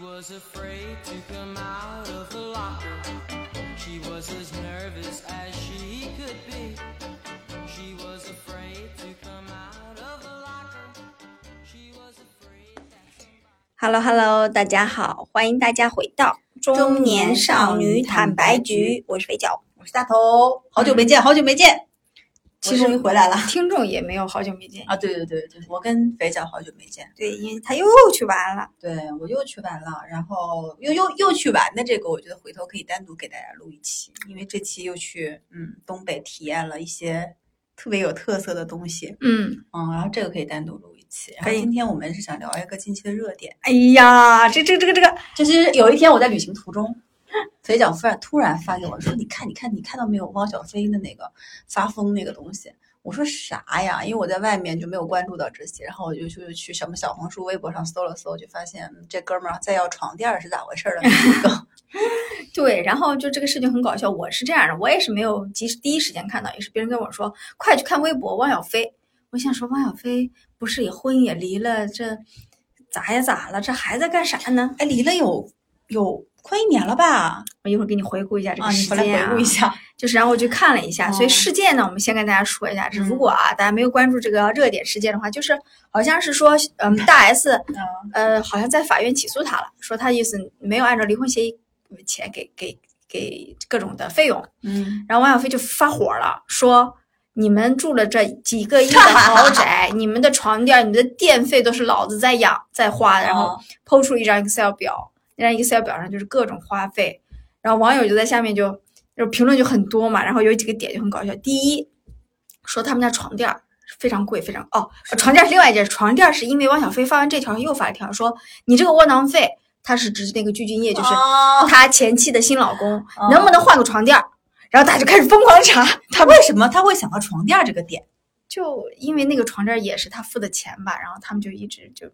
Was afraid to come out of the locker. She was as nervous as she could be. She was afraid to come out of the locker. She was afraid that Hello Hello，大家好，欢迎大家回到中年少女坦白局，我是肥脚。我是大头，好久没见，好久没见，其实回来了 听众也没有好久没见，啊！对对对对，我跟肥脚好久没见，对，因为他又去玩了。对我又去玩了，然后又又又去玩的这个，我觉得回头可以单独给大家录一期，因为这期又去嗯东北体验了一些特别有特色的东西，嗯，嗯，然后这个可以单独录一期。然后今天我们是想聊一个近期的热点，哎呀，这这这个这个，就是有一天我在旅行途中，肥脚突然突然发给我说：“你看，你看，你看到没有汪小菲的那个发疯那个东西？”我说啥呀？因为我在外面就没有关注到这些，然后我就就去什么小红书、微博上搜了搜，就发现嗯这哥们儿在要床垫儿是咋回事儿 对，然后就这个事情很搞笑。我是这样的，我也是没有及时第一时间看到，也是别人跟我说，快去看微博汪小菲。我想说，汪小菲不是也婚也离了，这咋呀咋了？这还在干啥呢？哎，离了有有快一年了吧？我一会儿给你回顾一下这啊，个你回来事件回顾一下。就是，然后我去看了一下，所以哦事件呢，我们先跟大家说一下。如果啊，大家没有关注这个热点事件的话，就是好像是说，嗯，大 S，呃，好像在法院起诉他了，说他意思没有按照离婚协议钱给给给各种的费用。嗯，然后王小飞就发火了，说你们住了这几个亿的豪宅，你们的床垫、你的电费都是老子在养在花，然后哦抛出一张 Excel 表，那张 Excel 表上就是各种花费，然后网友就在下面就就评论就很多嘛，然后有几个点就很搞笑。第一，说他们家床垫儿非常贵，非常哦，床垫儿是另外一件事，床垫儿是因为汪小菲发完这条又发一条说你这个窝囊废，他是指那个具俊晔，就是哦他前妻的新老公，能不能换个床垫儿？然后大家就开始疯狂查，他为什么他会想到床垫儿这个点？就因为那个床垫儿也是他付的钱吧，然后他们就一直就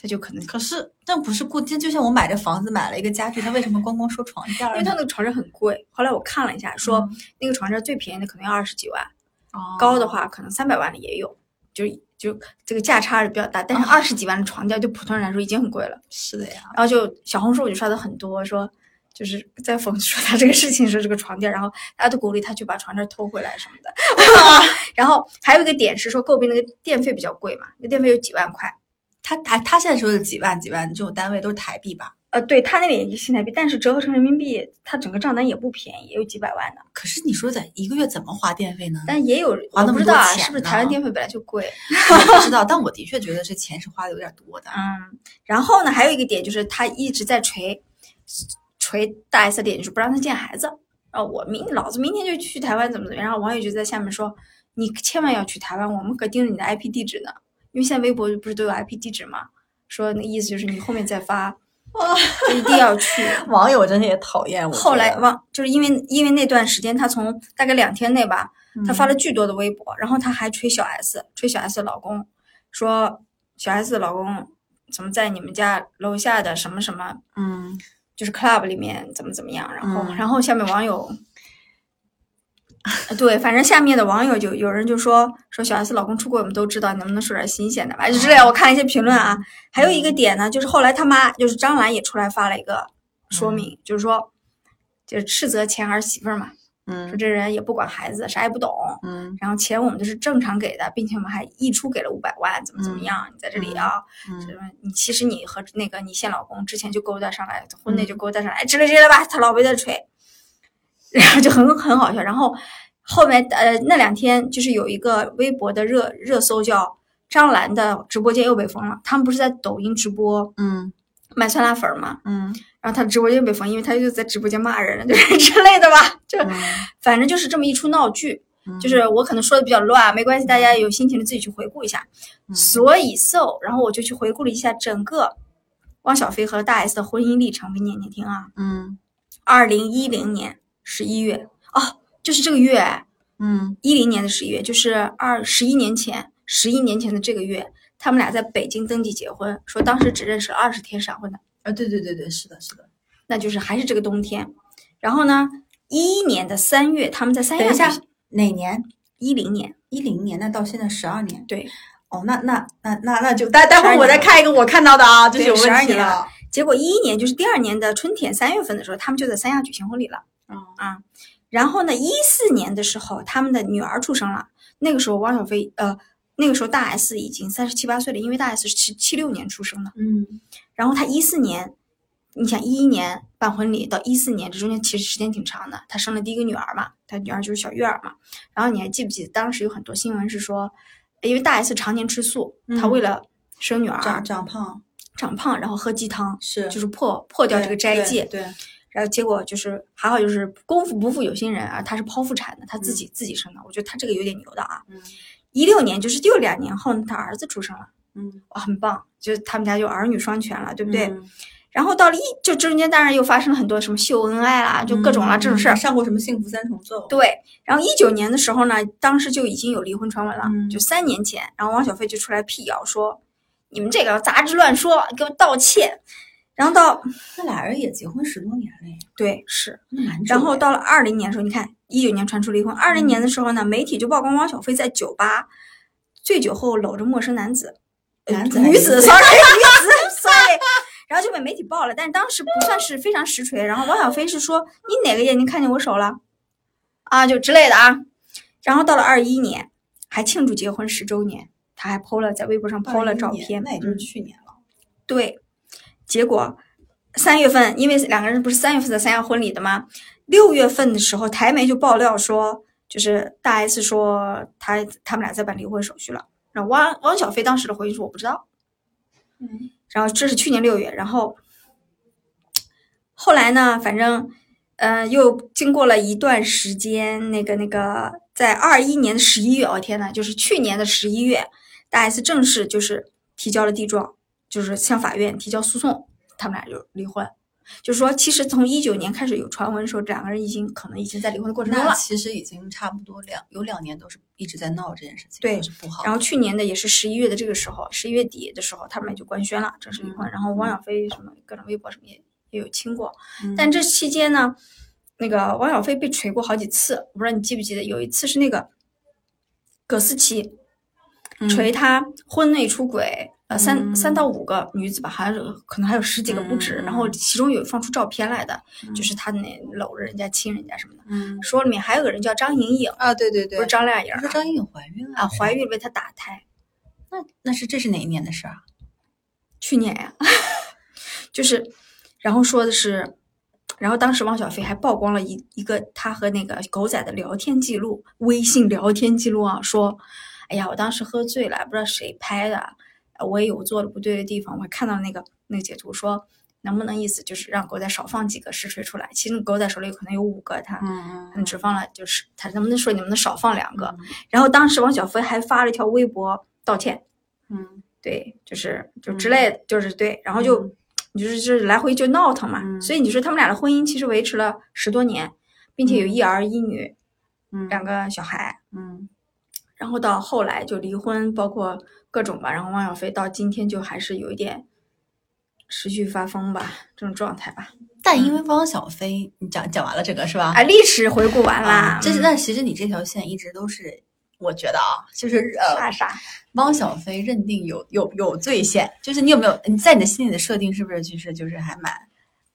他就可能可是但不是固定，就像我买这房子买了一个家具，他为什么光光说床垫儿？因为他那个床垫很贵，后来我看了一下，说嗯那个床垫最便宜的可能要二十几万，哦高的话可能三百万的也有，就就这个价差是比较大。但是二十几万的床垫对普通人来说已经很贵了。是的呀。然后就小红书我就刷的很多，说就是在讽刺说他这个事情说这个床垫，然后大家都鼓励他去把床垫偷回来什么的。然后还有一个点是说诟病那个电费比较贵嘛，那电费有几万块。他他他现在说的几万几万这种单位都是台币吧？呃，对他那里也是新台币，但是折合成人民币，他整个账单也不便宜，也有几百万的。可是你说在一个月怎么花电费呢？但也有花那么我不知道啊，是不是台湾电费本来就贵？我不知道，但我的确觉得这钱是花的有点多的。嗯，然后呢，还有一个点就是他一直在锤锤大 S 的点，就是不让他见孩子。啊，我明老子明天就去台湾，怎么怎么样？然后网友就在下面说，你千万要去台湾，我们可盯着你的 IP 地址呢，因为现在微博不是都有 IP 地址嘛？说那个意思就是你后面再发，就一定要去。网友真的也讨厌我。后来网，就是因为因为那段时间，他从大概两天内吧，他发了嗯巨多的微博，然后他还吹小 S，吹小 S 的老公，说小 S 的老公怎么在你们家楼下的什么什么，嗯，就是 club 里面怎么怎么样，然后、嗯然后下面网友。呃对，反正下面的网友就有人就说说小 S 老公出轨，我们都知道，你能不能说点新鲜的吧？就之类。我看了一些评论啊，还有一个点呢，就是后来他妈就是张兰也出来发了一个说明，就是说就是斥责前儿媳妇儿嘛，说嗯这人也不管孩子，啥也不懂，嗯然后钱我们都是正常给的，并且我们还溢出给了五百万，怎么怎么样？你在这里啊，什嗯你其实你和那个你现老公之前就勾搭上来，婚嗯内就勾搭上来，之类之类的吧，他老被他吹，然后就很很好笑。然后后面呃那两天就是有一个微博的热热搜叫张兰的直播间又被封了，他们不是在抖音直播嗯卖酸辣粉儿吗？嗯然后他直播间被封，因为他就在直播间骂人，就是 之类的吧，就嗯反正就是这么一出闹剧。嗯，就是我可能说的比较乱，没关系，大家有心情的自己去回顾一下。嗯所以，so，然后我就去回顾了一下整个汪小菲和大 S 的婚姻历程，给你念念听啊。嗯二零一零年十一月，哦，就是这个月，嗯一零年的十一月，就是二十一年前，十一年前的这个月，他们俩在北京登记结婚，说当时只认识了二十天闪婚的，啊，对对对对，是的，是的。那就是还是这个冬天。然后呢，一一年的三月，他们在三亚等一下，哪年？一零年，一零年，那到现在十二年。对，哦，那那那那那就待待会儿我再看一个我看到的啊，这是有对12问题年了了。结果一一年就是第二年的春天三月份的时候，他们就在三亚举行婚礼了哦啊。然后呢，一四年的时候，他们的女儿出生了。那个时候，汪小菲呃，那个时候大 S 已经三十七八岁了，因为大 S 是七七六年出生的。嗯然后他一四年，你想一一年办婚礼到一四年，这中间其实时间挺长的。他生了第一个女儿嘛，他女儿就是小月儿嘛。然后你还记不记得当时有很多新闻是说，因为大 S 常年吃素，她嗯为了生女儿长长胖长胖，然后喝鸡汤，是就是破破掉这个斋戒。对，然后结果就是还好，就是功夫不负有心人啊，她是剖腹产的，她自己、自己生的。我觉得她这个有点牛的啊。嗯一六年就是又两年后，她儿子出生了，嗯，哇，很棒，就是他们家就儿女双全了，对不对？嗯然后到了一，就中间当然又发生了很多什么秀恩爱啦，就各种啦、这种事儿。嗯上过什么幸福三重奏？对，然后一九年的时候呢，当时就已经有离婚传闻了，嗯就三年前，然后汪小菲就出来辟谣说，你们这个杂志乱说，给我道歉。然后到那俩人也结婚十多年了呀，对是，然后到了二零年的时候，你看一九年传出离婚，二零年的时候呢，媒体就曝光汪小菲在酒吧醉酒后搂着陌生男子，呃男子女子，sorry 女子，sorry，然后就被媒体爆了，但是当时不算是非常实锤。然后汪小菲是说你哪个眼睛看见我手了啊，就之类的啊。然后到了二一年，还庆祝结婚十周年，他还 PO 了在微博上 PO 了照片，那也就是嗯去年了。对，结果三月份，因为两个人不是三月份在三亚婚礼的吗？六月份的时候，台媒就爆料说，就是大 S 说他他们俩在办离婚手续了。然后汪汪小菲当时的回应说我不知道。嗯，然后这是去年六月，然后后来呢，反正呃又经过了一段时间，那个那个在二一年的十一月，我、天呐，就是去年的十一月，大 S 正式就是提交了地状，就是向法院提交诉讼，他们俩就离婚。就是说，其实从一九年开始有传闻说，两个人已经可能已经在离婚的过程中了。其实已经差不多两有两年都是一直在闹这件事情，对是不好。然后去年的也是十一月的这个时候，十一月底的时候，他们俩就官宣了正式离婚。嗯然后汪小菲什么各种微博什么也也有亲过，嗯但这期间呢，那个汪小菲被锤过好几次，我不知道你记不记得，有一次是那个葛思琪嗯锤他婚内出轨，呃，三嗯三到五个女子吧，好像是可能还有十几个不止，嗯然后其中有放出照片来的，嗯就是他那搂着人家亲人家什么的。嗯说里面还有个人叫张莹莹，啊，对对对，不是张靓颖啊不是张莹莹怀孕了啊，怀孕为他打胎。那那是这是哪一年的事儿啊？去年呀，就是，然后说的是，然后当时汪小菲还曝光了一一个他和那个狗仔的聊天记录，微信聊天记录啊，说，哎呀，我当时喝醉了，不知道谁拍的，呃我也有做的不对的地方，我还看到那个那个截图说。能不能意思就是让狗仔少放几个实锤出来？其实狗仔手里可能有五个，他嗯可能只放了就是他能不能说你们能少放两个？嗯。然后当时王小飞还发了一条微博道歉，嗯。对，就是就之类的，就是对，然后就、就是就是来回就闹腾嘛，嗯。所以你说他们俩的婚姻其实维持了十多年，并且有一儿一女、嗯。两个小孩，嗯。然后到后来就离婚，包括各种吧，然后汪小菲到今天就还是有一点持续发疯吧这种状态吧，但因为汪小菲，你讲讲完了这个是吧？啊，历史回顾完啦啊，，这是嗯但其实你这条线一直都是，我觉得啊，就是呃，啥啥，汪小菲认定有有有罪线，就是你有没有你在你的心里的设定是不是其实就是还蛮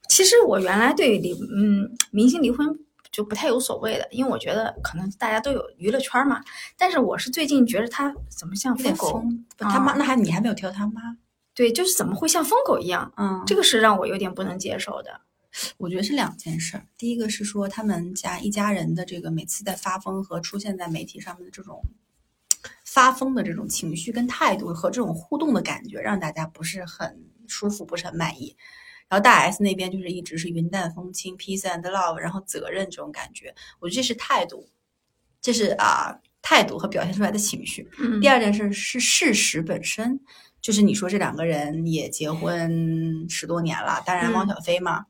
其实我原来对离嗯明星离婚就不太有所谓的，因为我觉得可能大家都有娱乐圈嘛。但是我是最近觉得他怎么像疯狗？他妈啊那还你还没有挑他妈？对，就是怎么会像疯狗一样？嗯，这个是让我有点不能接受的。我觉得是两件事儿。第一个是说他们家一家人的这个每次在发疯和出现在媒体上面的这种发疯的这种情绪跟态度和这种互动的感觉，让大家不是很舒服，不是很满意。然后大 S 那边就是一直是云淡风轻，peace and love，然后责任这种感觉，我觉得这是态度，这是啊、态度和表现出来的情绪。嗯。第二件事是事实本身，就是你说这两个人也结婚十多年了，当然汪嗯。小菲嘛，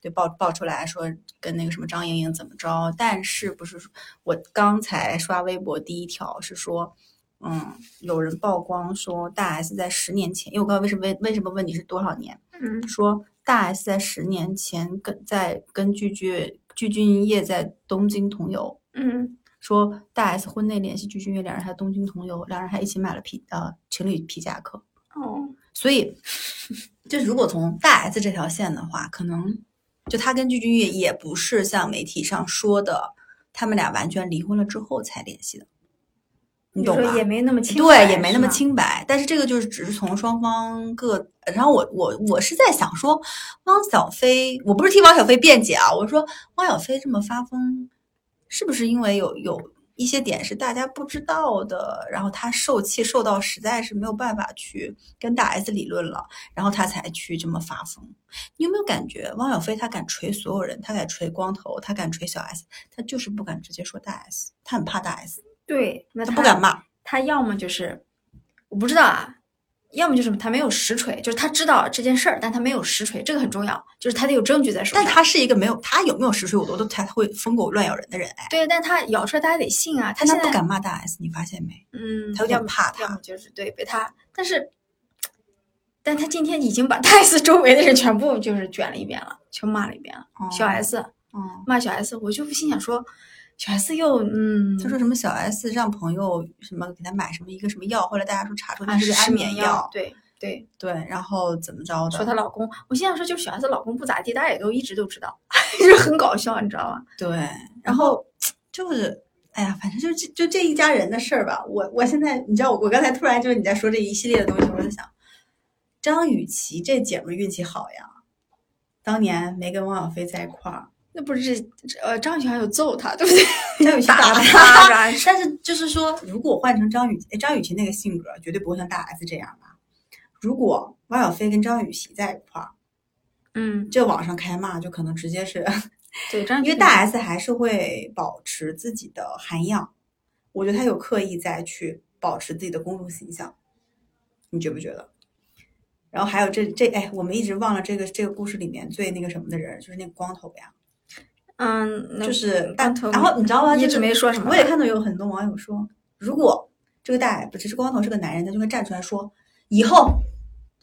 对爆爆出来说跟那个什么张莹莹怎么着，但是不是我刚才刷微博第一条是说，嗯，有人曝光说大 S 在十年前，因为我刚刚为什么为为什么问你是多少年，嗯。说大 S 在十年前跟在跟具俊具俊晔在东京同游，嗯。说大 S 婚内联系具俊晔，两人还东京同游，两人还一起买了皮呃情侣皮夹克。哦。所以 就是如果从大 S 这条线的话，可能就他跟具俊晔也不是像媒体上说的，他们俩完全离婚了之后才联系的，你懂吧？说也没那么清白，对，也没那么。清白。但是这个就是只是从双方各，然后我我我是在想说，汪小菲，我不是替汪小菲辩解啊，我说汪小菲这么发疯，是不是因为有有一些点是大家不知道的，然后他受气受到实在是没有办法去跟大 S 理论了，然后他才去这么发疯。你有没有感觉汪小菲他敢锤所有人，他敢锤光头，他敢锤小 S，他就是不敢直接说大 S，他很怕大 S，对，那他不敢骂。他要么就是我不知道啊，要么就是他没有实锤，就是他知道这件事儿，但他没有实锤，这个很重要，就是他得有证据在手。但他是一个没有他有没有实锤，我都都他会疯狗乱咬人的人哎，对，但他咬出来大家得信啊，他现在不敢骂大 S，你发现没？嗯，他有点怕他要么就是对被他，但是，但他今天已经把大 S 周围的人全部就是卷了一遍了，全骂了一遍了。哦小 S 嗯，骂小 S，我就心想说，小 S 又嗯，他说什么小 S 让朋友什么给他买什么一个什么药，后来大家说查出啊那是个安眠眠药，对对，对，然后怎么着的？说她老公，我现在说，就是小 S 老公不咋地，大家也都一直都知道，就是很搞笑，你知道吗？对，然后就是。哎呀，反正就这就这一家人的事儿吧。我我现在你知道我我刚才突然就是你在说这一系列的东西，我在想，张雨绮这姐们儿运气好呀，当年没跟汪小菲在一块儿，那不是呃张雨绮还有揍他，对不对？张雨绮打他 但是就是说，如果换成张雨哎张雨绮那个性格，绝对不会像大 S 这样吧？如果汪小菲跟张雨绮在一块儿，嗯，这网上开骂就可能直接是，对，张雨因为大 S 还是会保持自己的涵养，我觉得他有刻意在去保持自己的公众形象，你觉不觉得？然后还有这这哎，我们一直忘了这个这个故事里面最那个什么的人，就是那个光头呀，嗯，就是然后你知道吗？一直没说什么，我也看到有很多网友说，如果这个大不只是光头是个男人，他就会站出来说，以后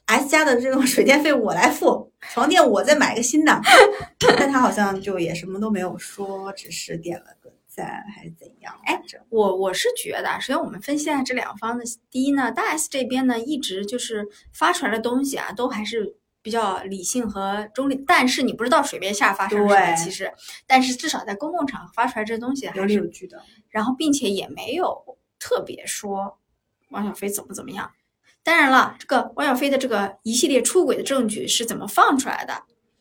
S 家的这种水电费我来付，床垫我再买个新的。但他好像就也什么都没有说，只是点了个赞还是怎样？哎我我是觉得啊，首先我们分析一下这两方的。第一呢，大 S 这边呢，一直就是发出来的东西啊，都还是比较理性和中立。但是你不知道水面下发生什么，对其实，但是至少在公共场合发出来这东西有还是，理有据的。然后并且也没有特别说汪小菲怎么怎么样。当然了，这个汪小菲的这个一系列出轨的证据是怎么放出来的，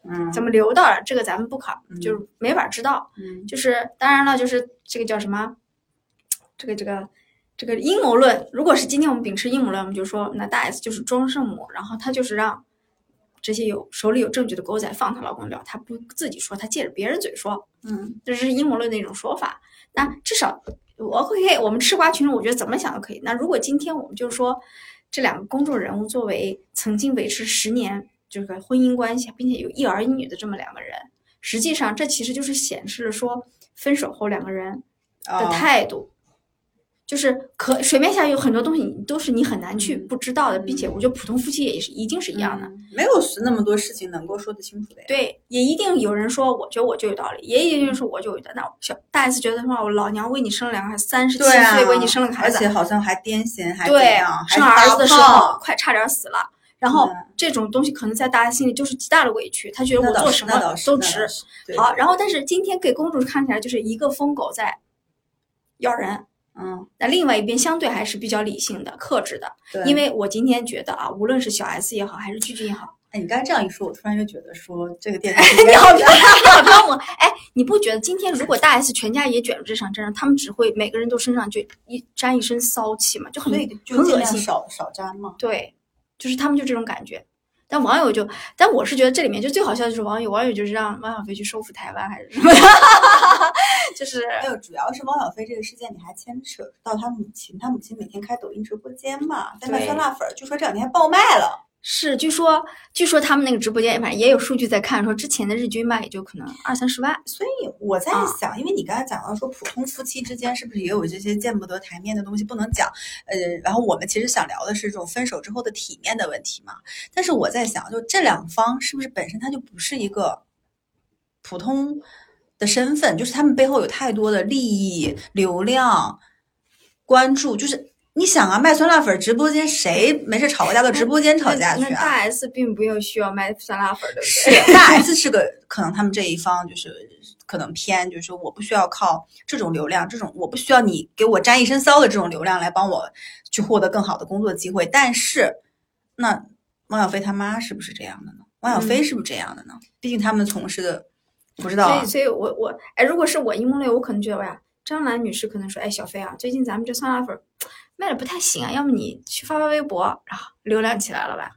嗯，怎么留到了，这个咱们不考，嗯就是没法知道。嗯就是当然了，就是这个叫什么，这个这个这个阴谋论。如果是今天我们秉持阴谋论，我们就说那大 S 就是装圣母，然后她就是让这些有手里有证据的狗仔放她老公聊，她不自己说，她借着别人嘴说，嗯这是阴谋论的一种说法。那至少我 OK，，我们吃瓜群众，我觉得怎么想都可以。那如果今天我们就说这两个公众人物作为曾经维持十年这个婚姻关系，并且有一儿一女的这么两个人，实际上这其实就是显示了说分手后两个人的哦态度。就是可水面下有很多东西都是你很难去嗯不知道的，并且我觉得普通夫妻也是一定是一样的。嗯没有那么多事情能够说得清楚的呀。对，也一定有人说，我觉得我就有道理，也一定有人说我就有的。那小大 S 觉得说，我老娘为你生了两个孩子，三十七岁为你生了个孩子而且，好像还癫痫，还怎对生儿子的时候快差点死了。然后这种东西可能在大家心里就是极大的委屈，他觉得我做什么都值好，然后但是今天给公主看起来就是一个疯狗在咬人，嗯，那另外一边相对还是比较理性的、克制的。对，因为我今天觉得啊，无论是小 S 也好，还是鞠婧也好，哎，你刚才这样一说，我突然就觉得说这个电视剧你好，你好标我。哎，你不觉得今天如果大 S 全家也卷入这场战争，他们只会每个人都身上就一沾一身骚气嘛，就很很恶心。少少沾嘛。对，就是他们就这种感觉。但网友就，但我是觉得这里面就最好笑的就是网友，网友就是让汪小菲去收复台湾还是什么，就是还有，主要是汪小菲这个事件，你还牵扯到他母亲，他母亲每天开抖音直播间嘛，在卖酸辣粉，据说这两天还爆卖了。是据说据说他们那个直播间反正也有数据在看，说之前的日均卖也就可能二三十万。所以我在啊想，因为你刚才讲到说普通夫妻之间是不是也有这些见不得台面的东西不能讲？呃，然后我们其实想聊的是这种分手之后的体面的问题嘛。但是我在想，就这两方是不是本身他就不是一个普通的身份，就是他们背后有太多的利益、流量、关注，就是你想啊，卖酸辣粉直播间谁没事吵个架到直播间吵架去那大啊？S 并不用需要卖酸辣粉儿，对不是对？大 S 是个可能他们这一方就是可能偏，就是说我不需要靠这种流量，这种我不需要你给我沾一身骚的这种流量来帮我去获得更好的工作机会。但是，那汪小菲他妈是不是这样的呢？汪小菲是不是这样的呢？毕竟他们从事的不知道啊所以，所以我我哎，如果是我一梦类，我可能觉得呀，张兰女士可能说，哎，小飞啊，最近咱们这酸辣粉儿卖的不太行啊，要么你去发发微博，然后流量起来了吧。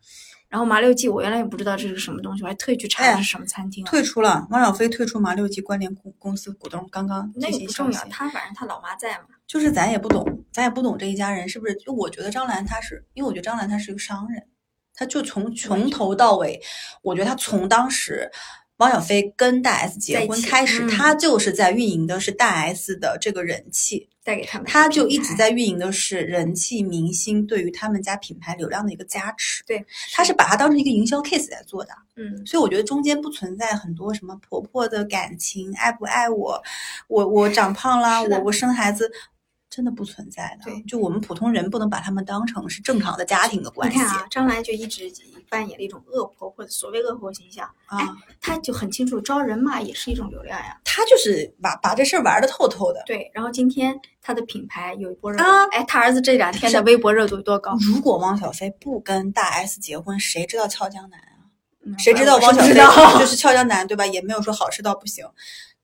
然后麻六记，我原来也不知道这是什么东西，我还特意去查哎是什么餐厅啊。退出了。汪小菲退出麻六记关联公公司股东，刚刚那进个不重要。他反正他老妈在嘛。就是咱也不懂，咱也不懂这一家人是不是？就我觉得张兰她是，因为我觉得张兰她是一个商人，她就从从头到尾，我觉得她从当时汪小菲跟大 S 结婚开始，嗯她就是在运营的是大 S 的这个人气，带给他们，他就一直。在运营的是人气明星对于他们家品牌流量的一个加持。对，他是把它当成一个营销 case 在做的。嗯，所以我觉得中间不存在很多什么婆婆的感情，爱不爱我，我我长胖啦，我我生孩子，真的不存在的。对就我们普通人不能把他们当成是正常的家庭的关系你看啊，张兰就一直扮演了一种恶婆或者所谓恶婆形象，啊。她就很清楚招人骂也是一种流量呀。他就是把把这事儿玩的透透的。对，然后今天她的品牌有一波热度，啊哎，她儿子这两天的微博热度多高？如果汪小菲不跟大 S 结婚，谁知道俏江南啊？嗯谁知道汪小菲就是俏江南对吧？也没有说好吃到不行。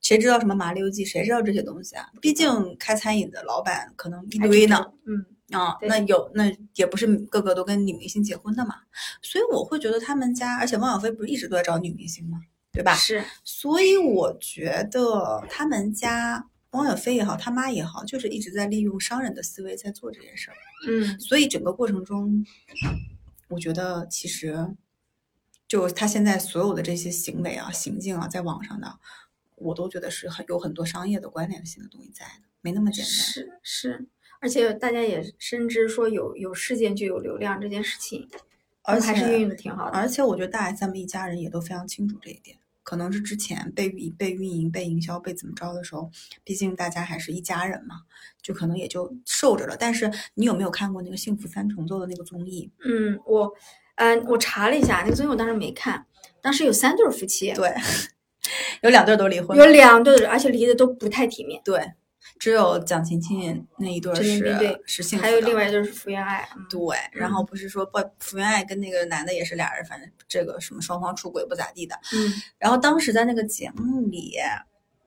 谁知道什么麻溜记？谁知道这些东西啊？毕竟开餐饮的老板可能一堆呢。嗯，啊，对那有那也不是个个都跟女明星结婚的嘛，所以我会觉得他们家，而且汪小菲不是一直都在找女明星吗？对吧？是所以我觉得他们家汪小菲也好，他妈也好，就是一直在利用商人的思维在做这件事儿。嗯，所以整个过程中，我觉得其实就他现在所有的这些行为啊、行径啊，在网上的，我都觉得是很有很多商业的关联性的东西在的，没那么简单。是是，而且大家也深知说有有事件就有流量这件事情，而且还是运营的挺好的。而且我觉得大 S 他们一家人也都非常清楚这一点，可能是之前被运被运营、被营销、被怎么着的时候，毕竟大家还是一家人嘛，就可能也就受着了。但是你有没有看过那个《幸福三重奏》的那个综艺？嗯，我嗯、我查了一下那个综艺，我当时没看，当时有三对夫妻，对，有两对儿都离婚有，两对儿，而且离的都不太体面，对，只有蒋勤勤那一对是对是幸福的，还有另外一对儿是福原爱。嗯对，然后不是说不福原爱跟那个男的也是俩人，反正这个什么双方出轨不咋地的。嗯然后当时在那个节目里，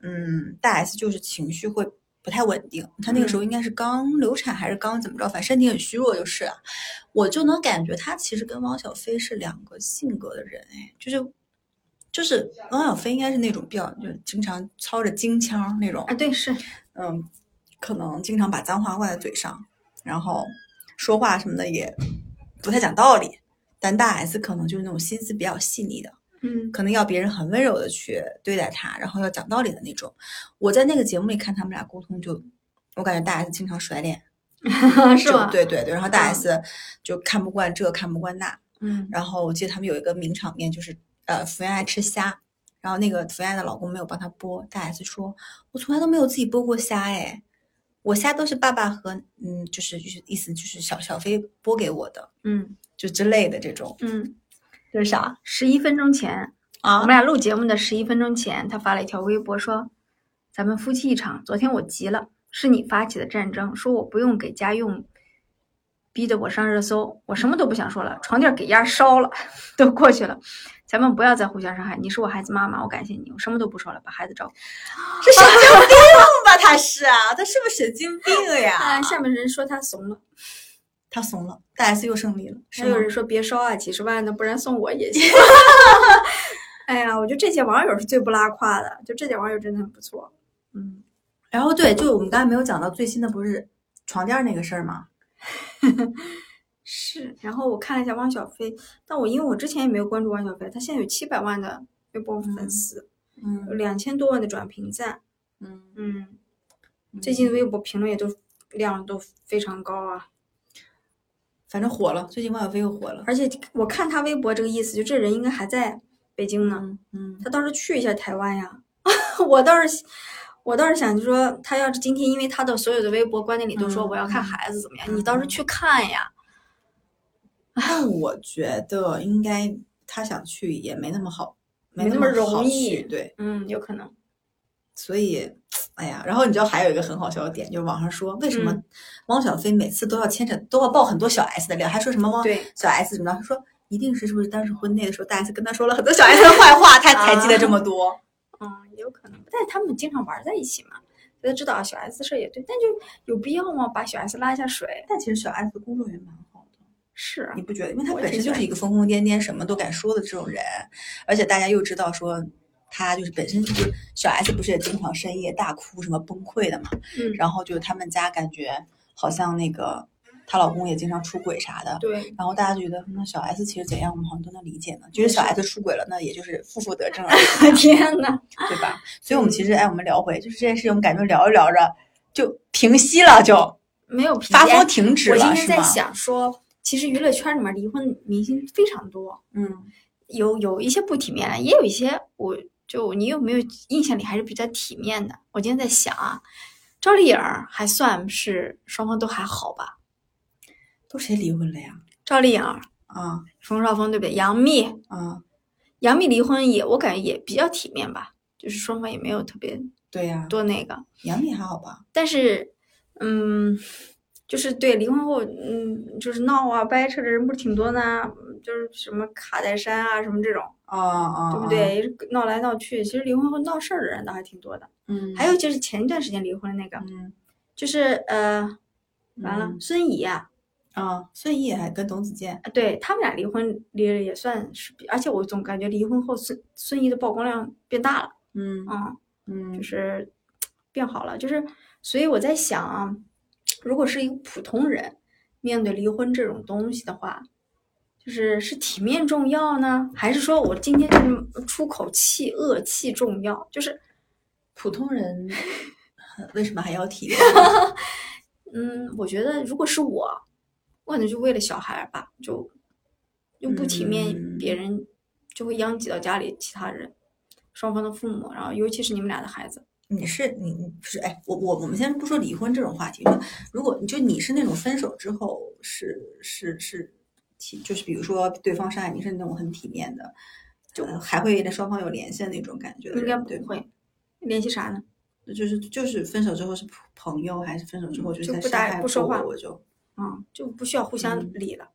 嗯，大 S 就是情绪会不太稳定，她那个时候应该是刚流产还是刚怎么着，反正身体很虚弱就是了。我就能感觉她其实跟汪小菲是两个性格的人，哎，就是就是汪小菲应该是那种比较就是经常操着京腔那种啊，，对是，嗯，可能经常把脏话挂在嘴上，然后说话什么的也不太讲道理。但大 S 可能就是那种心思比较细腻的，嗯可能要别人很温柔的去对待他，然后要讲道理的那种。我在那个节目里看他们俩沟通就，我感觉大 S 经常甩脸，是就吧？对对对，然后大嗯 S 就看不惯这看不惯那，嗯然后我记得他们有一个名场面，就是呃，福原爱吃虾，然后那个福原爱的老公没有帮她剥，大 S 说：“我从来都没有自己剥过虾，哎，我虾都是爸爸和嗯，就是就是意思就是小小飞剥给我的，嗯就之类的这种，嗯，这是啥十一分钟前啊，我啊们？俩录节目的十一分钟前，他发了一条微博说：“咱们夫妻一场，昨天我急了，是你发起的战争，说我不用给家用，逼得我上热搜，我什么都不想说了，床垫给压烧了，都过去了，咱们不要再互相伤害。你是我孩子妈妈，我感谢你，我什么都不说了，把孩子照顾。这神经病吧？他是啊，他是不是神经病呀？啊，下面人说他怂了，他怂了，大 S 又胜利了，还有人说别烧啊，几十万的，不然送我也行。哎呀，我觉得这些网友是最不拉胯的，就这届网友真的很不错。嗯，然后对，就我们刚才没有讲到最新的，不是床垫那个事儿吗？是，然后我看了一下汪小菲，但我因为我之前也没有关注汪小菲，他现在有七百万的微博粉丝，有嗯两千多万的转评赞，嗯，嗯，最近微博评论也都量都非常高啊。反正火了，最近汪小菲又火了。而且我看他微博这个意思，就这人应该还在北京呢，嗯嗯，他倒是去一下台湾呀。我倒是，我倒是想就说，他要是今天因为他的所有的微博观点里都说嗯我要看孩子怎么样，嗯你倒是去看呀。但我觉得应该他想去也没那么好，没那么容易对，嗯，有可能。所以，哎呀，然后你知道还有一个很好笑的点，就是网上说为什么嗯汪小菲每次都要牵扯都要爆很多小 S 的料，还说什么汪对小 S 怎么着？他说一定是是不是当时婚内的时候大 S 跟他说了很多小 S 的坏话，他才记得这么多。嗯，有可能，但是他们经常玩在一起嘛，所以知道啊小 S 的事儿也对，但就有必要吗？把小 S 拉一下水？但其实小 S 的工作也蛮好的。是啊你，不觉得？因为他本身就是一个疯疯癫癫、什么都敢说的这种人，而且大家又知道说他就是本身就是小 S 不是也经常深夜大哭什么崩溃的嘛，嗯，然后就是他们家感觉好像那个她老公也经常出轨啥的，对，然后大家觉得那小 S 其实怎样我们好像都能理解呢，就是小 S 出轨了，那也就是负负得正而已，天呐，对吧？所以我们其实哎，我们聊回就是这件事情，我们感觉聊着聊着就平息了，就没有发疯停止我今了，天在？想说，其实娱乐圈里面离婚明星非常多，嗯有有一些不体面的，也有一些我就你有没有印象里还是比较体面的？我今天在想啊，赵丽颖还算是双方都还好吧？都谁离婚了呀？赵丽颖、啊冯绍峰对不对？杨幂，啊，杨幂离婚也我感觉也比较体面吧，就是双方也没有特别对呀、多那个，杨幂还好吧？但是嗯。就是对离婚后，嗯，就是闹啊、掰扯的人不是挺多呢，嗯就是什么卡戴珊啊，什么这种，啊啊，对不？对？闹来闹去，其实离婚后闹事儿的人倒还挺多的。嗯，还有就是前一段时间离婚那个，嗯就是呃，完了，嗯孙怡啊，啊，孙怡还跟董子健，对他们俩离婚离了也算是，而且我总感觉离婚后孙孙怡的曝光量变大了，嗯嗯，嗯就是变好了，就是所以我在想啊，如果是一个普通人面对离婚这种东西的话，就是是体面重要呢，还是说我今天就是出口气恶气重要？就是普通人 为什么还要体面？嗯，我觉得如果是我，我可能就为了小孩吧，就又不体面嗯别人，就会殃及到家里其他人，双方的父母，然后尤其是你们俩的孩子。你是你你不是哎，我我我们先不说离婚这种话题，就如果你就你是那种分手之后是是是体，就是比如说对方伤害你是那种很体面的，就还会跟双方有联系的那种感觉应该？不会联系啥呢？就是就是分手之后是朋友，还是分手之后就是在伤害不说话我，就，嗯，就不需要互相嗯理了，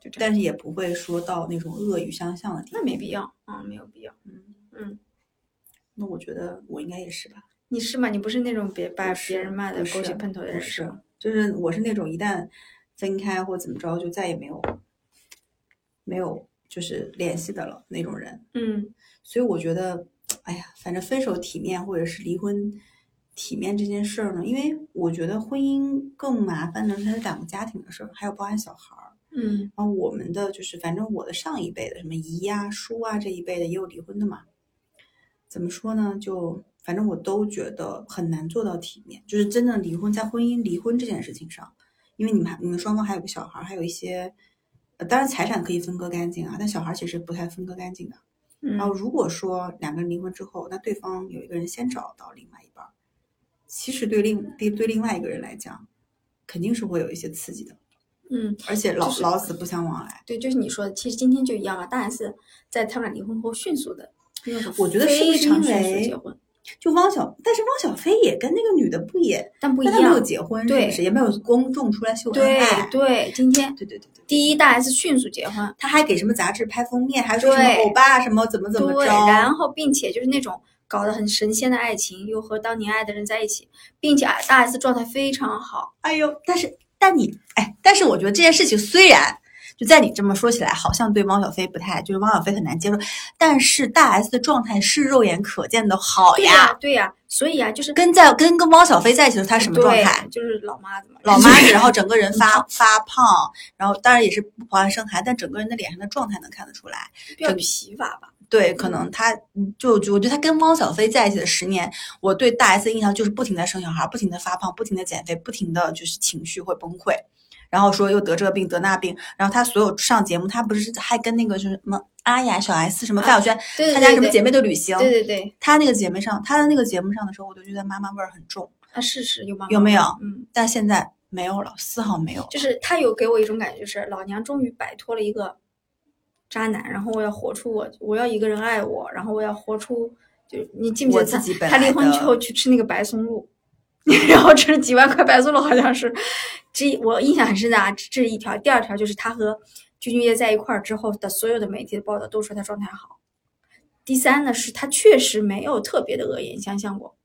就。但是也不会说到那种恶语相向的地步。那没必要，嗯，没有必要。嗯嗯，那我觉得我应该也是吧。你是吗？你不是那种别把别人骂的狗血喷头的人是就是我是那种一旦分开或怎么着，就再也没有没有就是联系的了那种人。嗯所以我觉得，哎呀，反正分手体面或者是离婚体面这件事儿呢，因为我觉得婚姻更麻烦的是它是两个家庭的事儿，还有包含小孩儿。嗯然后我们的就是，反正我的上一辈的什么姨呀、叔啊这一辈的也有离婚的嘛。怎么说呢？就反正我都觉得很难做到体面，就是真正离婚，在婚姻离婚这件事情上，因为你们还你们双方还有个小孩儿，还有一些，呃，当然财产可以分割干净啊，但小孩儿其实不太分割干净的。嗯，然后如果说两个人离婚之后，那对方有一个人先找到另外一半儿，其实对另对对另外一个人来讲，肯定是会有一些刺激的，嗯，而且老、就是老死不相往来。对，就是你说的，其实今天就一样啊。大 S 在他们俩离婚后迅速的，我觉得是不是因为速结婚，就汪小，但是汪小菲也跟那个女的不也，但不一样他没有。结婚，对是不是？也没有公众出来秀恩爱。对，今天对对对对，第一大 S 迅速结婚，他还给什么杂志拍封面，还说什么欧巴什么怎么怎么对，着。然后并且就是那种搞得很神仙的爱情，又和当年爱的人在一起，并且啊大 S 状态非常好。哎呦，但是但你哎，但是我觉得这件事情虽然就在你这么说起来，好像对汪小菲不太，就是汪小菲很难接受，但是大 S 的状态是肉眼可见的好对呀、对呀、所以啊，就是跟在跟跟汪小菲在一起的时候，他什么状态？就是老妈子嘛，老 妈子，然后整个人发发胖，然后当然也是不怀生孩，但整个人的脸上的状态能看得出来。比较疲乏吧。对，可能他就我觉得他跟汪小菲在一起的十年，我对大 S 的印象就是不停的生小孩，不停的发胖，不停的减肥，不停的就是情绪会崩溃。然后说又得这个病得那病，然后他所有上节目，他不是还跟那个就是什么阿雅、小 S 什么范晓萱对对参加什么姐妹的旅行，对对对，他那个姐妹上，他的那个节目上的时候，我就觉得妈妈味儿很重，啊是是有吗？有没有嗯，但现在没有了，丝毫没有。就是他有给我一种感觉，就是老娘终于摆脱了一个渣男，然后我要活出我，我要一个人爱我，然后我要活出，就是你记不记得他离婚之后去吃那个白松露，然后吃了几万块白送了，好像是，这我印象很深的啊，这是一条。第二条就是他和鞠俊晔在一块儿之后的所有的媒体的报道都说他状态好。第三呢，是他确实没有特别的恶言相向过，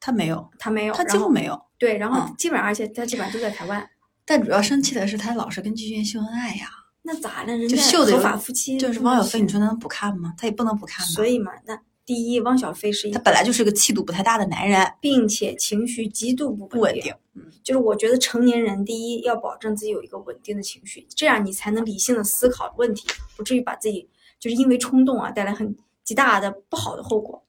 他没有，他没有，他几乎没有。对，然后嗯基本上，而且他基本上都在台湾。但主要生气的是，他老是跟鞠俊晔秀恩爱呀。那咋了？人家秀的合法夫妻，就是汪小菲，你说他能不看吗？他也不能不看吧。所以嘛，那第一，汪小菲是一个他本来就是个气度不太大的男人，并且情绪极度不不稳定。嗯，就是我觉得成年人第一要保证自己有一个稳定的情绪，这样你才能理性的思考问题，不至于把自己就是因为冲动啊带来很极大的不好的后果。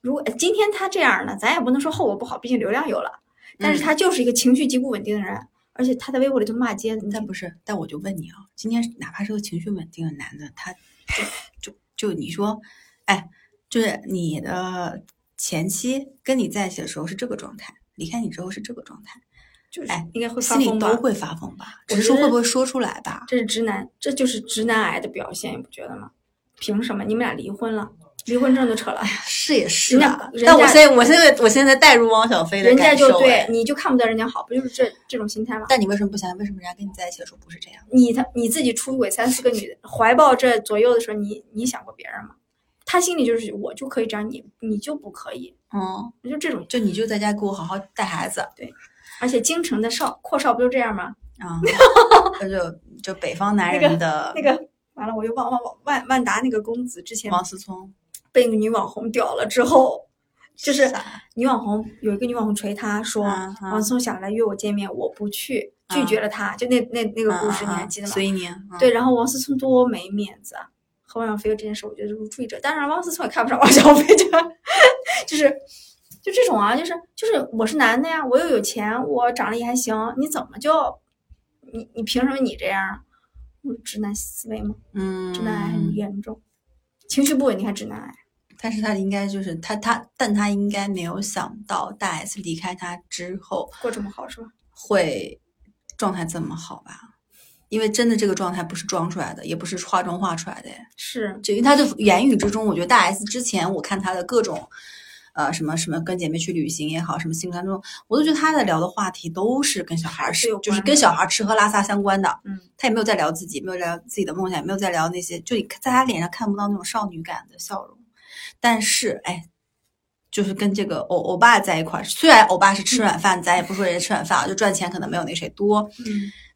如果呃今天他这样呢，咱也不能说后果不好，毕竟流量有了，但是嗯他就是一个情绪极不稳定的人，而且他在微博里就骂街，你但不是，但我就问你啊，今天哪怕是个情绪稳定的男的，他就就就你说，哎，就是你的前妻跟你在一起的时候是这个状态，离开你之后是这个状态，就是哎应该会发心里疯？都会发疯吧？我只是说会不会说出来吧？这是直男，这就是直男癌的表现，你不觉得吗？凭什么你们俩离婚了，离婚证都扯了，是也 是人家啊，但我现在我现在我现在带入汪小菲的人家，就对哎你就看不得人家好，不就是这这种心态吗？但你为什么不想想，为什么人家跟你在一起的时候不是这样？你他你自己出轨三四个女的，怀抱这左右的时候，你你想过别人吗？他心里就是我就可以这样，你你就不可以，嗯，就这种。就你就在家给我好好带孩子。对。而且京城的少阔少不就这样吗？啊，那就就北方男人的那个完了，我又忘忘忘万万达那个公子之前王思聪，被那个女网红屌了之后，就是女网红有一个女网红锤他说啊啊王思聪想来约我见面，我不去，拒绝了他，就那那那个故事你还记得吗？所以你嗯。对，然后王思聪多没面子啊！和汪小菲这件事，我觉得就是注意者。当然，汪思聪也看不上汪小菲，就 就是就这种啊，就是就是我是男的呀，我又有钱，我长得也还行，你怎么就你你凭什么你这样啊？嗯直男思维吗？嗯，直男癌很严重，情绪不稳定还直男癌。但是他应该就是他他，但他应该没有想到大 S 离开他之后过这么好是吧？会状态这么好吧？因为真的这个状态不是装出来的，也不是化妆化出来的。是，就因为他的言语之中，我觉得大 S 之前我看他的各种，呃，什么什么跟姐妹去旅行也好，什么新闻当中，我都觉得他在聊的话题都是跟小孩儿是就是跟小孩儿吃喝拉撒相关的。嗯，他也没有在聊自己，没有聊自己的梦想，也没有在聊那些，就你在他脸上看不到那种少女感的笑容。但是，哎，就是跟这个欧欧巴在一块儿，虽然欧巴是吃软饭，咱也不说人家吃软饭啊，就赚钱可能没有那谁多，嗯，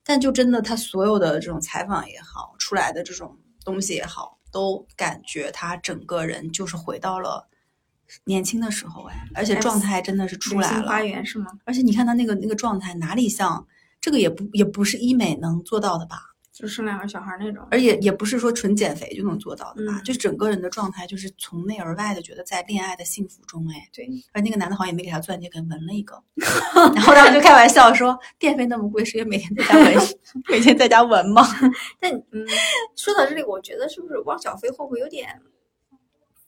但就真的他所有的这种采访也好，出来的这种东西也好，都感觉他整个人就是回到了年轻的时候，哎，而且状态真的是出来流星花。园是吗？而且你看他那个那个状态，哪里像这个也不也不是医美能做到的吧？就生两个小孩那种。而且也不是说纯减肥就能做到的吧？嗯就整个人的状态就是从内而外的觉得在恋爱的幸福中，哎，对，而那个男的好像也没给他钻戒，给纹了一个，然后他们就开玩笑说电费那么贵，是因为每天在家纹，每天在家纹吗？但嗯，说到这里，我觉得是不是汪小菲会不会有点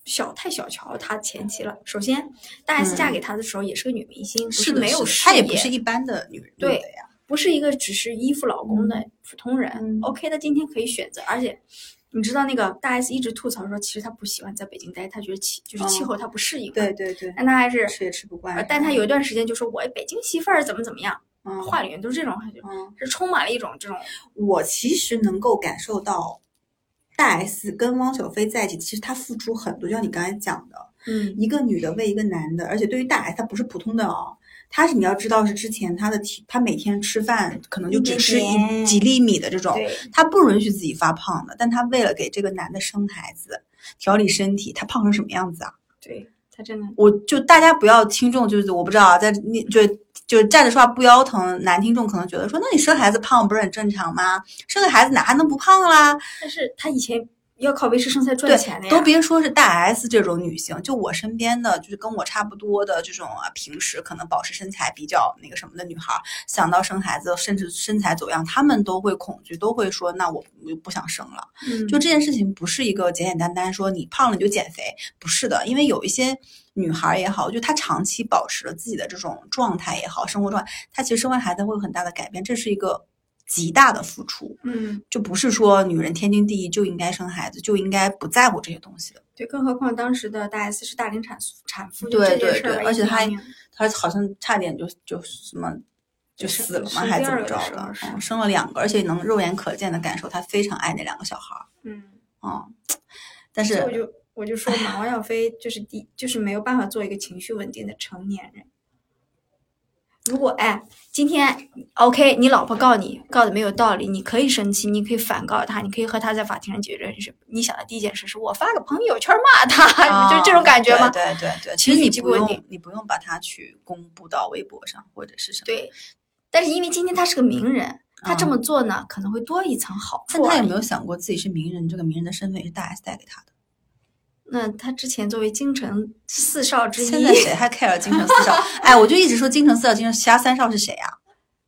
小太小瞧他前妻了？首先，大 S 嫁给他的时候也是个女明星，不是，是没有事她也不是一般的女人，对的呀。不是一个只是依附老公的普通人。嗯 OK，他今天可以选择，而且你知道那个大 S 一直吐槽说，其实他不喜欢在北京待，他觉得气就是气嗯候他不适应。对，对对，但他还是，吃也吃不惯呃，但他有一段时间就说我北京媳妇儿怎么怎么样，嗯话里面都是这种，就嗯，是充满了一种这种我其实能够感受到。大 S 跟汪小菲在一起，其实她付出很多，就像你刚才讲的，嗯一个女的为一个男的，而且对于大 S，她不是普通的哦，她是你要知道是之前他的体，他每天吃饭可能就只吃一几粒米的这种，对她不允许自己发胖的，但他为了给这个男的生孩子，调理身体，他胖成什么样子啊？对，他真的我就大家不要听众就是我不知道啊，在你就就站着说话不腰疼，男听众可能觉得说，那你生孩子胖不是很正常吗？生个孩子哪还能不胖啦？但是他以前要靠维持身材赚钱的，呀。都别说是大 S 这种女性，就我身边的，就是跟我差不多的这种啊，平时可能保持身材比较那个什么的女孩儿，想到生孩子，甚至身材走样，她们都会恐惧，都会说，那我我不想生了。嗯就这件事情不是一个简简单单说你胖了你就减肥，不是的，因为有一些女孩儿也好，就她长期保持了自己的这种状态也好，生活状态，她其实生完孩子会有很大的改变，这是一个极大的付出，嗯，就不是说女人天经地义就应该生孩子，就应该不在乎这些东西的。对，更何况当时的大 S 是大龄产产妇，对对对而且她她好像差点就就什么就死了嘛，生第二个还怎么着的生了两个，而且能肉眼可见的感受她非常爱那两个小孩儿嗯，啊、但是我就我就说嘛，王小飞就是第就是没有办法做一个情绪稳定的成年人。如果哎，今天 OK，你老婆告你告的没有道理，你可以生气，你可以反告他，你可以和他在法庭上解决这件事。你想的第一件事是我发个朋友圈骂他，就是这种感觉吗？啊对对对对，其实你不用你不用把它去公布到微博上或者是什么。，对，但是因为今天他是个名人，他这啊么做呢，可能会多一层好处。但他有没有想过自己是名人？这个名人的身份也是大 S 带给他的。那他之前作为京城四少之一，现在谁还 care 京城四少？哎，我就一直说京城四少，京城其他三少是谁啊？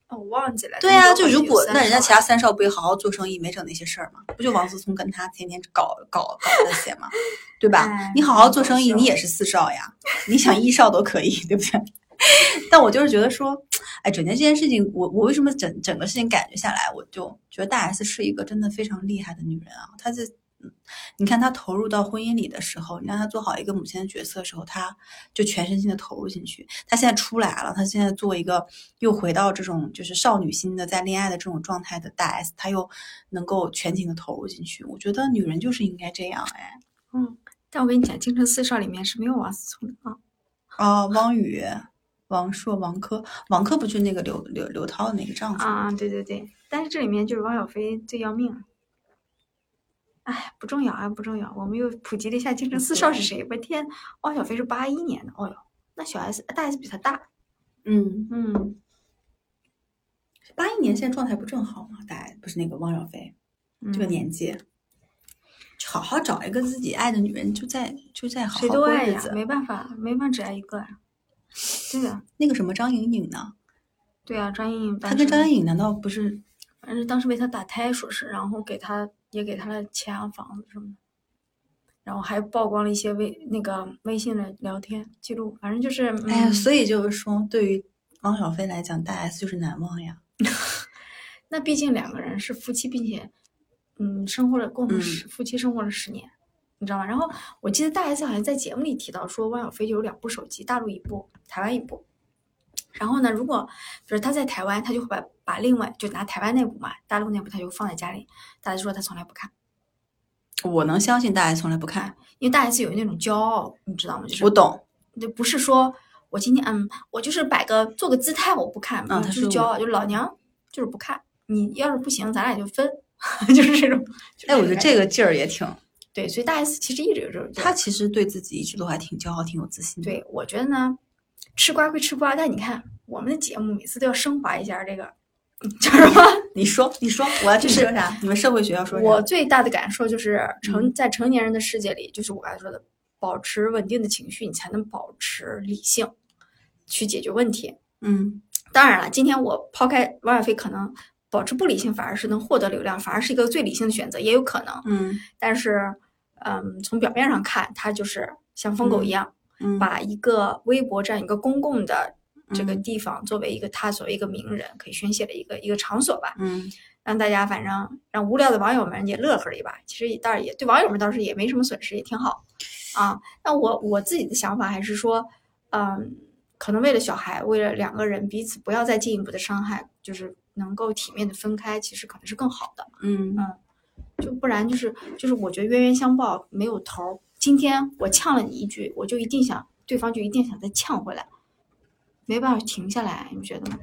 哦我忘记了。对啊，就如果那人家其他三少不也好好做生意，没整那些事儿吗？不就王思聪跟他天天搞搞搞那些吗？对吧哎？你好好做生意，你也是四少呀，你想一少都可以，对不对？但我就是觉得说，哎，整件这件事情，我我为什么整整个事情感觉下来，我就觉得大 S 是一个真的非常厉害的女人啊。她这，嗯你看她投入到婚姻里的时候，你让她做好一个母亲的角色的时候，她就全身心的投入进去。她现在出来了，她现在做一个又回到这种就是少女心的在恋爱的这种状态的大 S，她又能够全情的投入进去。我觉得女人就是应该这样，哎。嗯，但我跟你讲，京城四少里面是没有王思聪的啊。啊，汪宇、王朔、王珂，王珂不就那个刘刘刘涛的那个丈夫？啊，对对对，但是这里面就是汪小菲最要命。哎，不重要啊，不重要。我们又普及了一下京城四少是谁。我天，汪小菲是八一年的，哦哟，那小 S 大 S 比他大。嗯，嗯，八一年现在状态不正好吗？大 S 不是那个汪小菲这个嗯年纪，就好好找一个自己爱的女人，就在就在好好谁都爱呀，过日子。没办法，没办法只爱一个呀。真的，那个什么张颖颖呢？对啊，张颖颖她跟张颖颖难道不是？反正当时为他打胎，说是，然后给他也给他了钱啊、房子什么的，然后还曝光了一些微那个微信的聊天记录，反正就是，哎呀，嗯所以就是说，对于汪小菲来讲，大 S 就是难忘呀。那毕竟两个人是夫妻，并且，嗯，生活了共同嗯十、夫妻生活了十年，你知道吗？然后我记得大 S 好像在节目里提到说，汪小菲有两部手机，大陆一部，台湾一部。然后呢，如果就是他在台湾，他就会把把另外就拿台湾那部嘛，大陆那部他就放在家里。大 S 说他从来不看，我能相信大 S 从来不看，因为大 S 有那种骄傲，你知道吗？就是我懂。就不是说我今天嗯，我就是摆个做个姿态，我不看，啊嗯就是骄傲，就是老娘就是不看。你要是不行，咱俩就分，就是这种。就是哎，我觉得这个劲儿也挺，对，所以大 S 其实一直有这种劲儿。她其实对自己一直都还挺骄傲、挺有自信的。对我觉得呢，吃瓜归吃瓜，但你看我们的节目每次都要升华一下这个，叫什么？你说，你说，我要去说啥？你们社会学要说啥？我最大的感受就是成嗯在成年人的世界里，就是我刚才说的，保持稳定的情绪，你才能保持理性去解决问题。嗯当然了，今天我抛开王小飞，可能保持不理性反而是能获得流量，反而是一个最理性的选择，也有可能。嗯但是，嗯，从表面上看，他就是像疯狗一样，嗯，把一个微博这样一个公共的这个嗯地方作为一个他作为一个名人可以宣泄的一个一个场所吧，嗯让大家反正让无聊的网友们也乐呵了一把。其实也倒是也对网友们倒是也没什么损失，也挺好啊。那我我自己的想法还是说，嗯，可能为了小孩，为了两个人彼此不要再进一步的伤害，就是能够体面的分开，其实可能是更好的。嗯就不然就是就是我觉得冤冤相报没有头儿。今天我呛了你一句，我就一定想对方就一定想再呛回来，没办法停下来，你不觉得吗？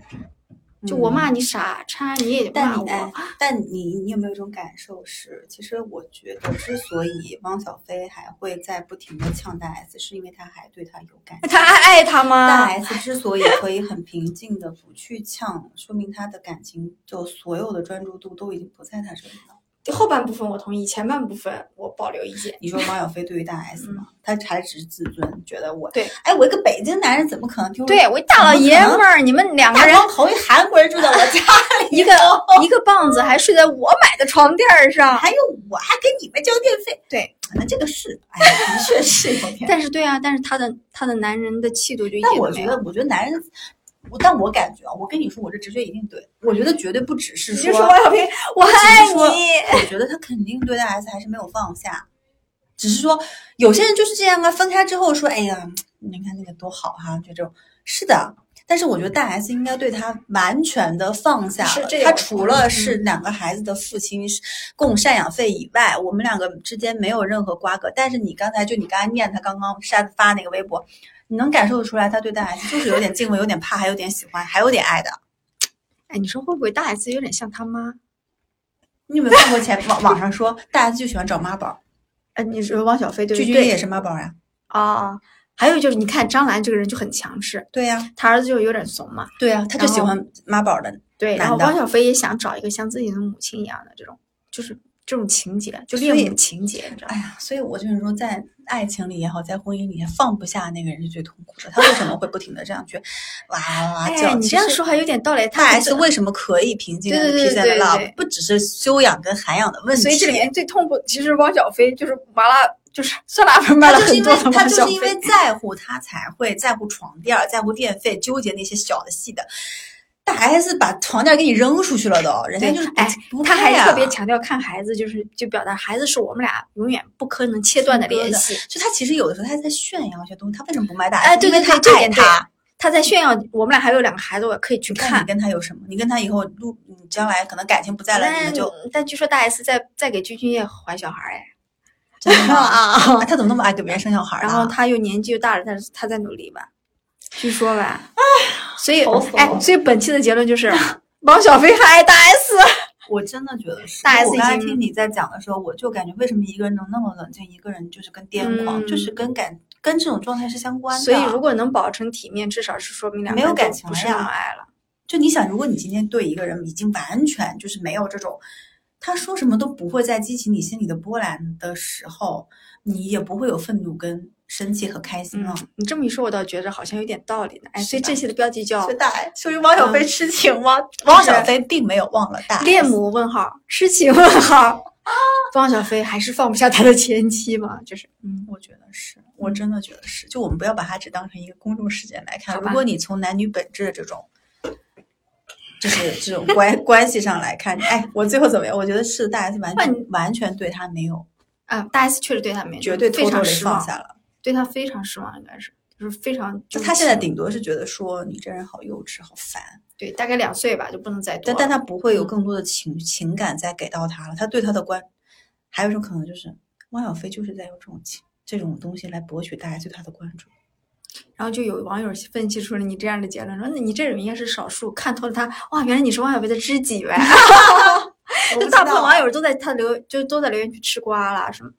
就我骂你傻叉，你也得骂我。但你哎，但你你有没有一种感受是，其实我觉得之所以汪小菲还会在不停的呛大 S，是因为他还对他有感情。他还爱他吗大？S 之所以可以很平静的不去呛，说明他的感情就所有的专注度都已经不在他这里了。后半部分我同意，前半部分我保留意见。你说汪小菲对于大 S 吗？他还只是自尊，觉得我对，哎，我一个北京男人怎么可能丢？对我一大老爷们儿，你们两个人 头一韩国人住在我家里，一个一个棒子还睡在我买的床垫儿上。还有我还给你们交电费。对，那这个是，哎，的确是有点。但是对啊，但是他的他的男人的气度就一点都没有。我觉得，我觉得男人，我但我感觉啊，我跟你说，我这直觉一定对。我觉得绝对不只是说，王小飞，我爱你。我觉得他肯定对大 S 还是没有放下，只是说有些人就是这样啊，分开之后说，哎呀，你看那个多好哈、就这种。是的，但是我觉得大 S 应该对他完全的放下了。是这他除了嗯是两个孩子的父亲是供赡养费以外，我们两个之间没有任何瓜葛。但是你刚才就你刚才念他刚刚删发那个微博，你能感受得出来，他对大 S 就是有点敬畏，有点怕，还有点喜欢，还有点爱的。哎，你说会不会大 S 有点像他妈？你有没有看过前网网上说大 S 就喜欢找妈宝，呃，你说汪小菲对不对？也是妈宝呀？啊。还有就是，你看张兰这个人就很强势，对呀、他儿子就有点怂嘛。对呀、他就喜欢妈宝的。对，然后汪小菲也想找一个像自己的母亲一样的这种，就是这种情节，就恋所以母情节，你知道吗？哎呀，所以我就是说，在爱情里也好，在婚姻里也放不下那个人是最痛苦的。他为什么会不停的这样去哇哇哇叫？哎，你这样说还有点道理。他大很 S 为什么可以平静的对对对 peace and love，不只是修养跟涵养的问题，所以这里面最痛苦，其实汪小菲就是麻辣，就是酸辣粉卖了很多他就。是因为在乎，他才会在乎床垫，在乎电费，纠结那些小的细的。大 S 把床垫给你扔出去了都，人家就是不哎不，他还特别强调看孩子，就是就表达孩子是我们俩永远不可能切断的联系。就他其实有的时候他在炫耀一些东西，他为什么不买大 S？哎，对对对，这点对爱他。他在炫耀我们俩还有两个孩子，我可以去看看你。跟他有什么？你跟他以后路，你将来可能感情不在了，你就但据说大 S 在在给具俊晔怀小孩哎，真的吗？啊 啊他怎么那么爱给别人生小孩？然后他又年纪又大了，但是他在努力吧，据说吧。所以哎，所以本期的结论就是，汪小菲还爱大 S。我真的觉得是。大 S 我刚才听你在讲的时候，我就感觉为什么一个人能那么冷静，一个人就是跟癫狂，嗯就是跟感跟这种状态是相关的。所以如果能保持体面，至少是说明两个没有人都不是感情了呀那么爱了。就你想，如果你今天对一个人已经完全就是没有这种，他说什么都不会再激起你心里的波澜的时候，你也不会有愤怒跟生气和开心了。嗯，你这么一说，我倒觉得好像有点道理呢。哎，所以这期的标题叫所以大 S，所以汪小菲嗯痴情吗？汪小菲并没有忘了大 S 恋母问号，痴情问号。汪小菲还是放不下他的前妻嘛？就是，嗯，我觉得是，我真的觉得是。就我们不要把它只当成一个公众事件来看。如果你从男女本质的这种，就是这种关 关系上来看，哎，我最后怎么样？我觉得是大 S 完那全完全对他没有，啊，大 S 确实对他没绝对非偷偷的常失望，放下了。对他非常失望，应该是，就是非常。就他现在顶多是觉得说你这人好幼稚，好烦，对大概两岁吧，就不能再多。但但他不会有更多的情情感再给到他了。他对他的关，还有一种可能就是汪小菲就是在用这种情这种东西来博取大家对他的关注。然后就有网友分析出了你这样的结论，说那你这种应该是少数，看透了他，哇，原来你是汪小菲的知己呗。我不知大部分网友都在他留，就都在留言区吃瓜啦，什么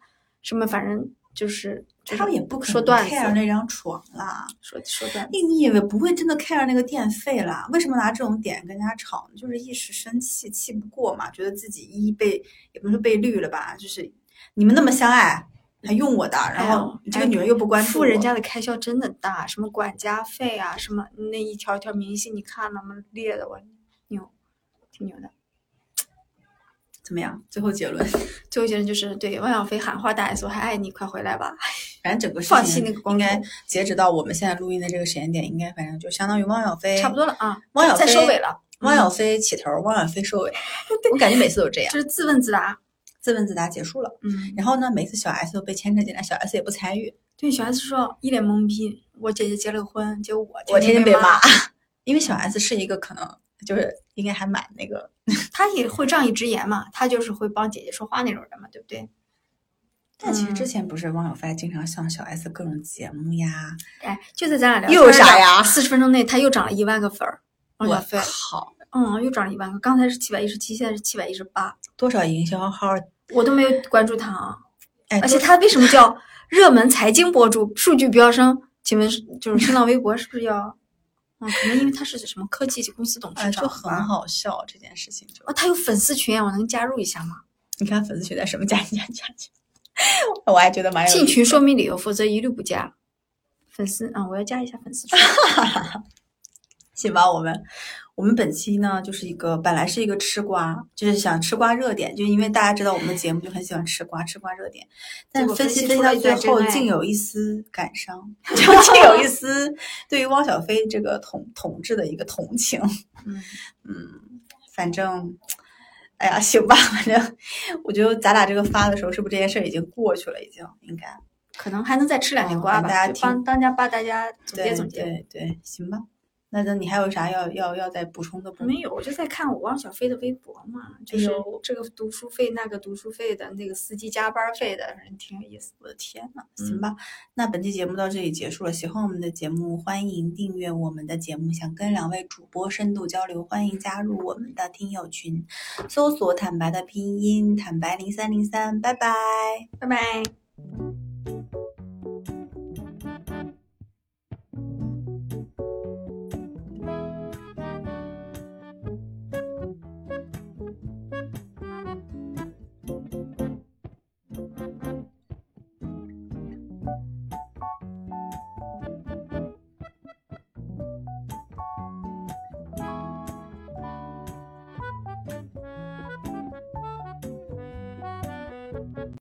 什么，反正就是他们也不可能，care 那张床啦。说说段子。你你以为不会真的 care 那个电费啦？为什么拿这种点跟人家吵呢？就是一时生气，气不过嘛，觉得自己一被也不是被绿了吧，就是你们那么相爱，还用我的，然后这个女人又不关注人家的开销真的大，什么管家费啊，什么那一条一条明细，你看了吗？列的我牛，挺牛的。怎么样？最后结论，最后结论就是对汪小菲喊话大 S，我还爱你，快回来吧。反正整个事放弃情那个光头应该截止到我们现在录音的这个时间点，应该反正就相当于汪小菲差不多了啊，汪小菲收尾了，汪小菲起头，汪小菲收尾。我感觉每次都这样就，是自问自答。自问自答结束了。嗯，然后呢，每次小 S 都被牵扯进来，小 S 也不参与，对，小 S 说一脸懵逼，我姐姐结了个婚，结果我我天天被骂骂，，因为小 S 是一个可能就是应该还蛮那个，他也会仗义直言嘛，他就是会帮姐姐说话那种人嘛，对不对？但其实之嗯前不是汪小菲还经常上小 S 各种节目呀，哎，就在咱俩聊又有啥呀四十分钟内，他又涨了一万个粉儿，汪我，靠，嗯，又涨了一万个，刚才是七百一十七，现在是七百一十八，多少营销号？我都没有关注他啊。哎，而且他为什么叫热门财经博主，数据飙升？请问是就是新浪微博是不是要？嗯，可能因为他是什么科技公司董哎事长就很。好笑这件事情就哦，他有粉丝群，我能加入一下吗？你看粉丝群在什么加加加加，我还觉得蛮有进群说明理由，否则一律不加。粉丝啊、我要加一下粉丝群。行吧，我们我们本期呢就是一个本来是一个吃瓜，就是想吃瓜热点，就因为大家知道我们的节目就很喜欢吃瓜，吃瓜热点，但分析分析到最后竟有一丝感伤，就竟有一丝对于汪小菲这个统统治的一个同情。嗯，嗯，反正，哎呀，行吧，反正我觉得咱俩这个发的时候，是不是这件事儿已经过去了？已经应该。可能还能再吃两年瓜吧，大家听帮当家帮大家总结对总结。对对，行吧。那那你还有啥要要要再补充的不？没有，我就在看我汪小菲的微博嘛，就是这个读书费、那个读书费的，那个司机加班费的，反正挺有意思。我的天呐，行吧，那本期节目到这里结束了。喜欢我们的节目，欢迎订阅我们的节目。想跟两位主播深度交流，欢迎加入我们的听友群，搜索“坦白”的拼音“坦白零三零三”。拜拜。拜拜。